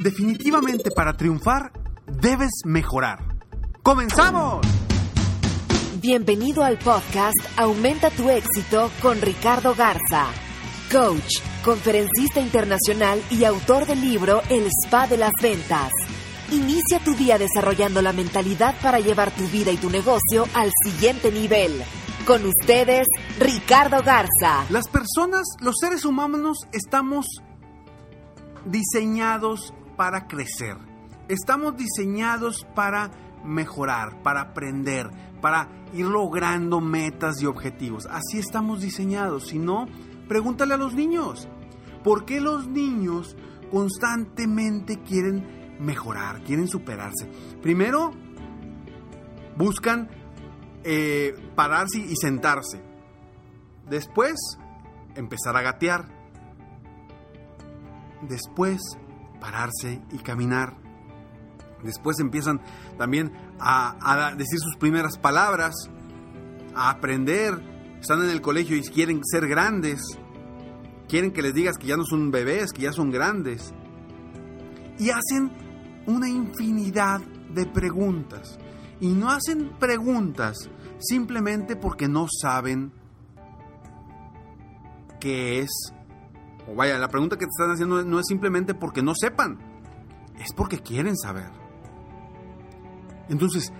Definitivamente para triunfar debes mejorar. ¡Comenzamos! Bienvenido al podcast Aumenta tu éxito con Ricardo Garza, coach, conferencista internacional y autor del libro El Spa de las Ventas. Inicia tu día desarrollando la mentalidad para llevar tu vida y tu negocio al siguiente nivel. Con ustedes, Ricardo Garza. Las personas, los seres humanos, estamos diseñados para crecer. Estamos diseñados para mejorar, para aprender, para ir logrando metas y objetivos. Así estamos diseñados. Si no, pregúntale a los niños. ¿Por qué los niños constantemente quieren mejorar, quieren superarse? Primero, buscan eh, pararse y sentarse. Después, empezar a gatear. Después, pararse y caminar. Después empiezan también a, decir sus primeras palabras, a aprender. Están en el colegio y quieren ser grandes. Quieren que les digas que ya no son bebés, que ya son grandes. Y hacen una infinidad de preguntas. Y no hacen preguntas simplemente porque no saben qué es o vaya, la pregunta que te están haciendo no es simplemente porque no sepan, es porque quieren saber. Entonces,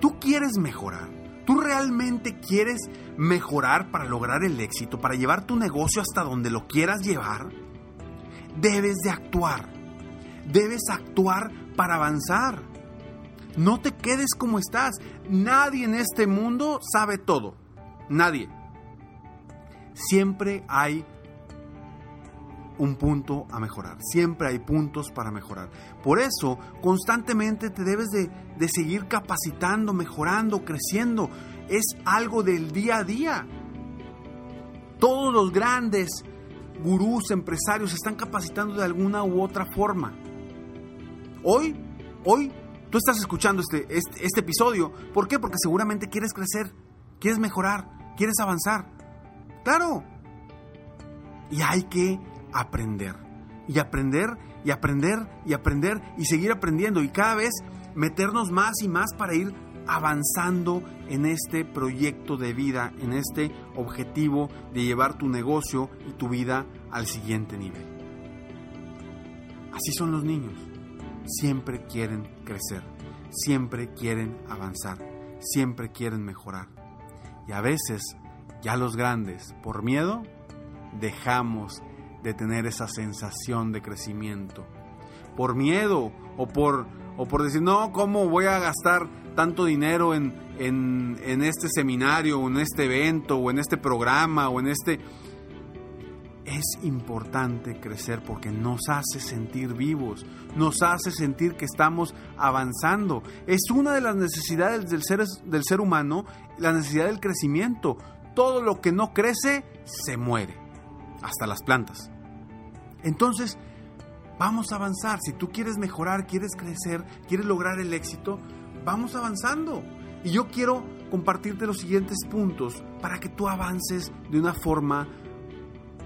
tú quieres mejorar, tú realmente quieres mejorar para lograr el éxito, para llevar tu negocio hasta donde lo quieras llevar, debes de actuar, debes actuar para avanzar. No te quedes como estás. Nadie en este mundo sabe todo. Nadie. Siempre hay un punto a mejorar. Siempre hay puntos para mejorar. Por eso, constantemente te debes de, seguir capacitando, mejorando, creciendo. Es algo del día a día. Todos los grandes gurús, empresarios, se están capacitando de alguna u otra forma. Hoy, hoy, tú estás escuchando este, este, este episodio. ¿Por qué? Porque seguramente quieres crecer, quieres mejorar, quieres avanzar. Claro. Y hay que aprender. Y aprender y aprender y aprender y seguir aprendiendo y cada vez meternos más y más para ir avanzando en este proyecto de vida, en este objetivo de llevar tu negocio y tu vida al siguiente nivel. Así son los niños. Siempre quieren crecer, siempre quieren avanzar, siempre quieren mejorar. Y a veces, ya los grandes, por miedo, dejamos de tener esa sensación de crecimiento. Por miedo o por, o por decir, no, ¿cómo voy a gastar tanto dinero en, en, en este seminario o en este evento o en este programa o en este... Es importante crecer porque nos hace sentir vivos, nos hace sentir que estamos avanzando. Es una de las necesidades del del ser humano, la necesidad del crecimiento. Todo lo que no crece se muere hasta las plantas. Entonces, vamos a avanzar. Si tú quieres mejorar, quieres crecer, quieres lograr el éxito, vamos avanzando. Y yo quiero compartirte los siguientes puntos para que tú avances de una forma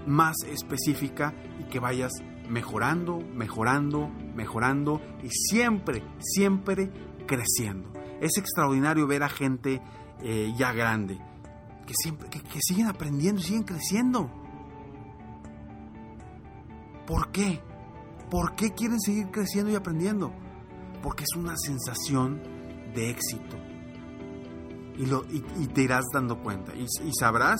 más específica y que vayas mejorando, mejorando, mejorando y siempre, siempre creciendo. Es extraordinario ver a gente eh, ya grande que, siempre, que siguen aprendiendo, siguen creciendo. ¿Por qué? ¿Por qué quieren seguir creciendo y aprendiendo? Porque es una sensación de éxito. Y, lo, y, te irás dando cuenta. Y, sabrás,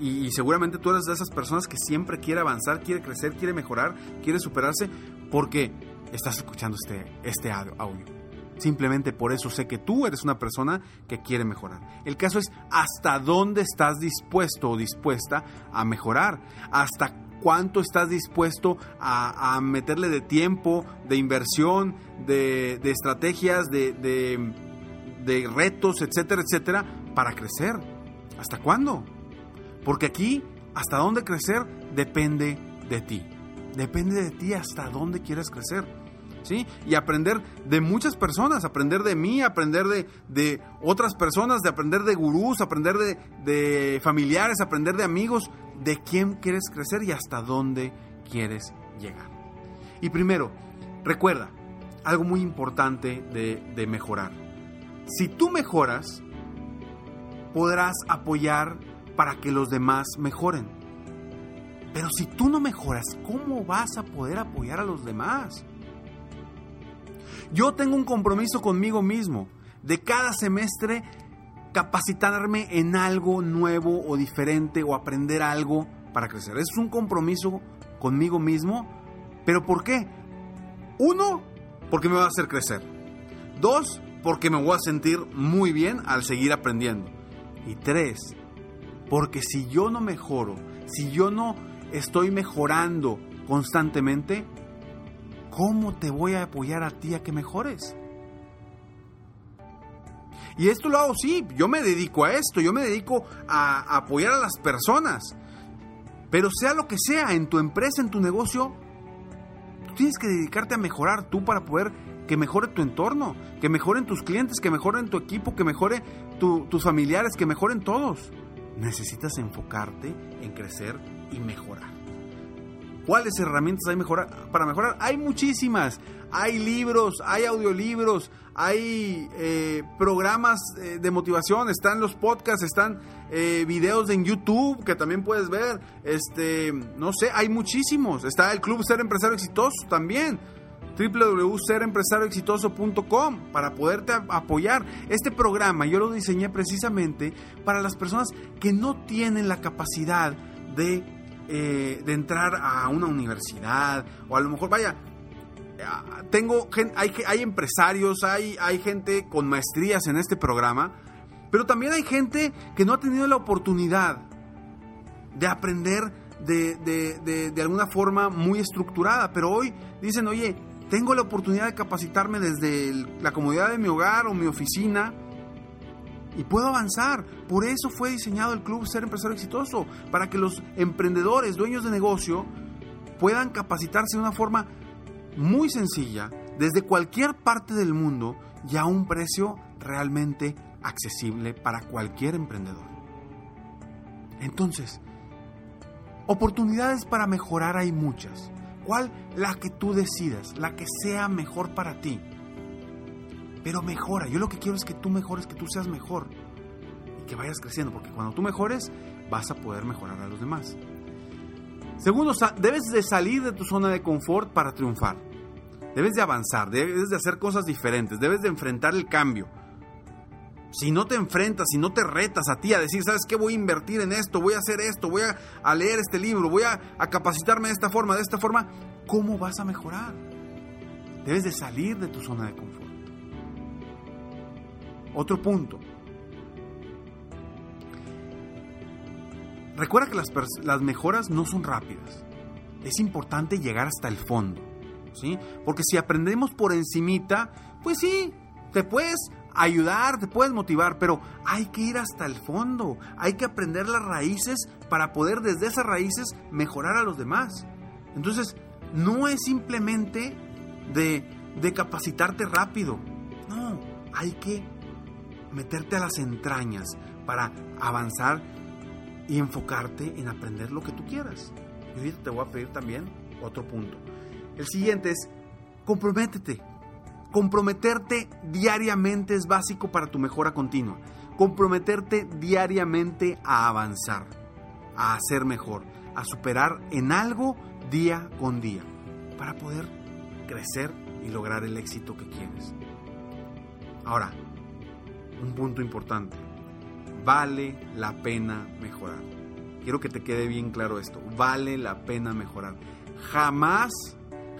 y, seguramente tú eres de esas personas que siempre quiere avanzar, quiere crecer, quiere mejorar, quiere superarse, porque estás escuchando este, este audio. Simplemente por eso sé que tú eres una persona que quiere mejorar. El caso es hasta dónde estás dispuesto o dispuesta a mejorar. Hasta cuánto estás dispuesto a, meterle de tiempo, de inversión, de, estrategias, de, de retos, etcétera, etcétera, para crecer. ¿Hasta cuándo? Porque aquí, hasta dónde crecer depende de ti. Depende de ti hasta dónde quieres crecer. ¿Sí? Y aprender de muchas personas, aprender de mí, aprender de, de otras personas, de aprender de gurús, aprender de, de familiares, aprender de amigos, de quién quieres crecer y hasta dónde quieres llegar. Y primero, recuerda, algo muy importante de, mejorar. Si tú mejoras, podrás apoyar para que los demás mejoren. Pero si tú no mejoras, ¿cómo vas a poder apoyar a los demás? Yo tengo un compromiso conmigo mismo de cada semestre capacitarme en algo nuevo o diferente o aprender algo para crecer. Es un compromiso conmigo mismo. ¿Pero por qué? Uno, porque me va a hacer crecer. Dos, porque me voy a sentir muy bien al seguir aprendiendo. Y tres, porque si yo no mejoro, si yo no estoy mejorando constantemente, ¿cómo te voy a apoyar a ti a que mejores? Y esto lo hago, sí, yo me dedico a esto, yo me dedico a, apoyar a las personas. Pero sea lo que sea, en tu empresa, en tu negocio, tú tienes que dedicarte a mejorar tú para poder que mejore tu entorno, que mejoren tus clientes, que mejoren tu equipo, que mejore tus familiares, que mejoren todos. Necesitas enfocarte en crecer y mejorar. ¿Cuáles herramientas hay para mejorar? Hay muchísimas. Hay libros, hay audiolibros, hay eh, programas eh, de motivación, están los podcasts, están eh, videos en YouTube que también puedes ver. Este, no sé, hay muchísimos. Está el Club Ser Empresario Exitoso también www.serempresarioexitoso.com para poderte apoyar. Este programa yo lo diseñé precisamente para las personas que no tienen la capacidad de, eh, de entrar a una universidad o a lo mejor, vaya, tengo hay, hay empresarios, hay, hay gente con maestrías en este programa, pero también hay gente que no ha tenido la oportunidad de aprender de, de, de, alguna forma muy estructurada, pero hoy dicen, oye, tengo la oportunidad de capacitarme desde la comodidad de mi hogar o mi oficina y puedo avanzar. Por eso fue diseñado el Club Ser Empresario Exitoso, para que los emprendedores, dueños de negocio, puedan capacitarse de una forma muy sencilla, desde cualquier parte del mundo y a un precio realmente accesible para cualquier emprendedor. Entonces, oportunidades para mejorar hay muchas. ¿Cuál? La que tú decidas, la que sea mejor para ti. Pero mejora, yo lo que quiero es que tú mejores, que tú seas mejor y que vayas creciendo, porque cuando tú mejores vas a poder mejorar a los demás. Segundo, debes de salir de tu zona de confort para triunfar. Debes de avanzar, debes de hacer cosas diferentes, debes de enfrentar el cambio si no te enfrentas, si no te retas a ti a decir, ¿sabes qué? Voy a invertir en esto, voy a hacer esto, voy a, leer este libro, voy a, a, capacitarme de esta forma, de esta forma, ¿cómo vas a mejorar? Debes de salir de tu zona de confort. Otro punto. Recuerda que las, las mejoras no son rápidas. Es importante llegar hasta el fondo. ¿sí? Porque si aprendemos por encimita, pues sí, te puedes ayudar, te puedes motivar, pero hay que ir hasta el fondo, hay que aprender las raíces para poder desde esas raíces mejorar a los demás. Entonces, no es simplemente de, de capacitarte rápido, no, hay que meterte a las entrañas para avanzar y enfocarte en aprender lo que tú quieras. Y ahorita te voy a pedir también otro punto. El siguiente es, comprométete, Comprometerte diariamente es básico para tu mejora continua. Comprometerte diariamente a avanzar, a hacer mejor, a superar en algo día con día, para poder crecer y lograr el éxito que quieres. Ahora, un punto importante. Vale la pena mejorar. Quiero que te quede bien claro esto. Vale la pena mejorar. Jamás,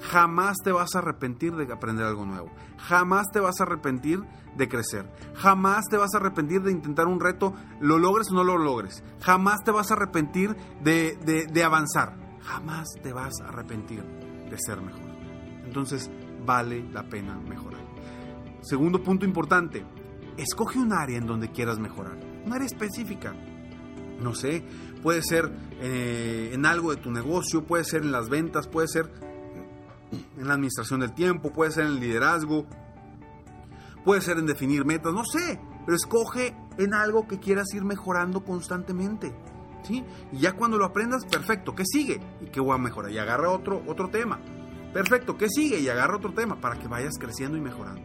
jamás te vas a arrepentir de aprender algo nuevo. Jamás te vas a arrepentir de crecer. Jamás te vas a arrepentir de intentar un reto, lo logres o no lo logres. Jamás te vas a arrepentir de, de avanzar. Jamás te vas a arrepentir de ser mejor. Entonces, vale la pena mejorar. Segundo punto importante, escoge un área en donde quieras mejorar. Un área específica. No sé, puede ser eh, en algo de tu negocio, puede ser en las ventas, puede ser en la administración del tiempo, puede ser en el liderazgo, puede ser en definir metas, no sé, pero escoge en algo que quieras ir mejorando constantemente. ¿Sí? Y ya cuando lo aprendas, perfecto, ¿qué sigue? ¿Y qué voy a mejorar? Y agarra otro, otro tema. Perfecto, ¿qué sigue? Y agarra otro tema para que vayas creciendo y mejorando.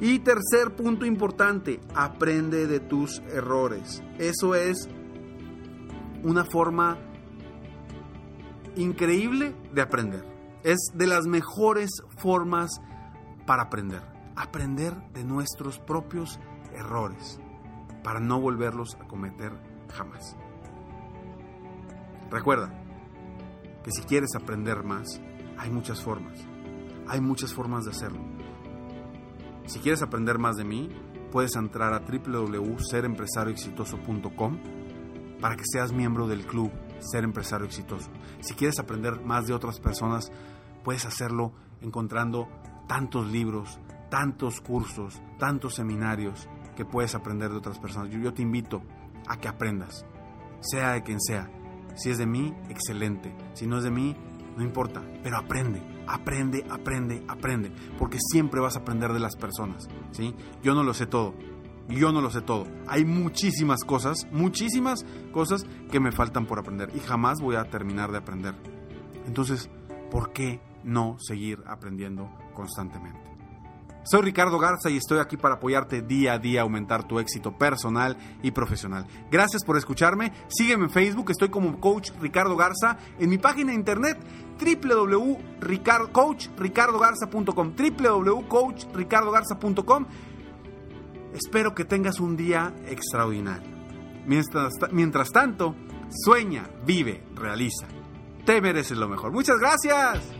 Y tercer punto importante, aprende de tus errores. Eso es una forma increíble de aprender. Es de las mejores formas para aprender. Aprender de nuestros propios errores para no volverlos a cometer jamás. Recuerda que si quieres aprender más, hay muchas formas. Hay muchas formas de hacerlo. Si quieres aprender más de mí, puedes entrar a www.serempresarioexitoso.com para que seas miembro del club Ser Empresario Exitoso. Si quieres aprender más de otras personas, puedes hacerlo encontrando tantos libros, tantos cursos, tantos seminarios que puedes aprender de otras personas. Yo, te invito a que aprendas, sea de quien sea. Si es de mí, excelente. Si no es de mí, no importa, pero aprende, aprende, aprende, aprende, porque siempre vas a aprender de las personas, ¿sí? Yo no lo sé todo, yo no lo sé todo. Hay muchísimas cosas, muchísimas cosas que me faltan por aprender y jamás voy a terminar de aprender. Entonces, ¿por qué no seguir aprendiendo constantemente? Soy Ricardo Garza y estoy aquí para apoyarte día a día a aumentar tu éxito personal y profesional. Gracias por escucharme. Sígueme en Facebook, estoy como Coach Ricardo Garza. En mi página de internet www.coachricardogarza.com www.coachricardogarza.com Espero que tengas un día extraordinario. Mientras, mientras tanto, sueña, vive, realiza. Te mereces lo mejor. Muchas gracias.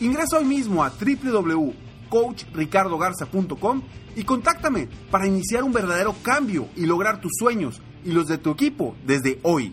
Ingresa hoy mismo a www.coachricardogarza.com y contáctame para iniciar un verdadero cambio y lograr tus sueños y los de tu equipo desde hoy.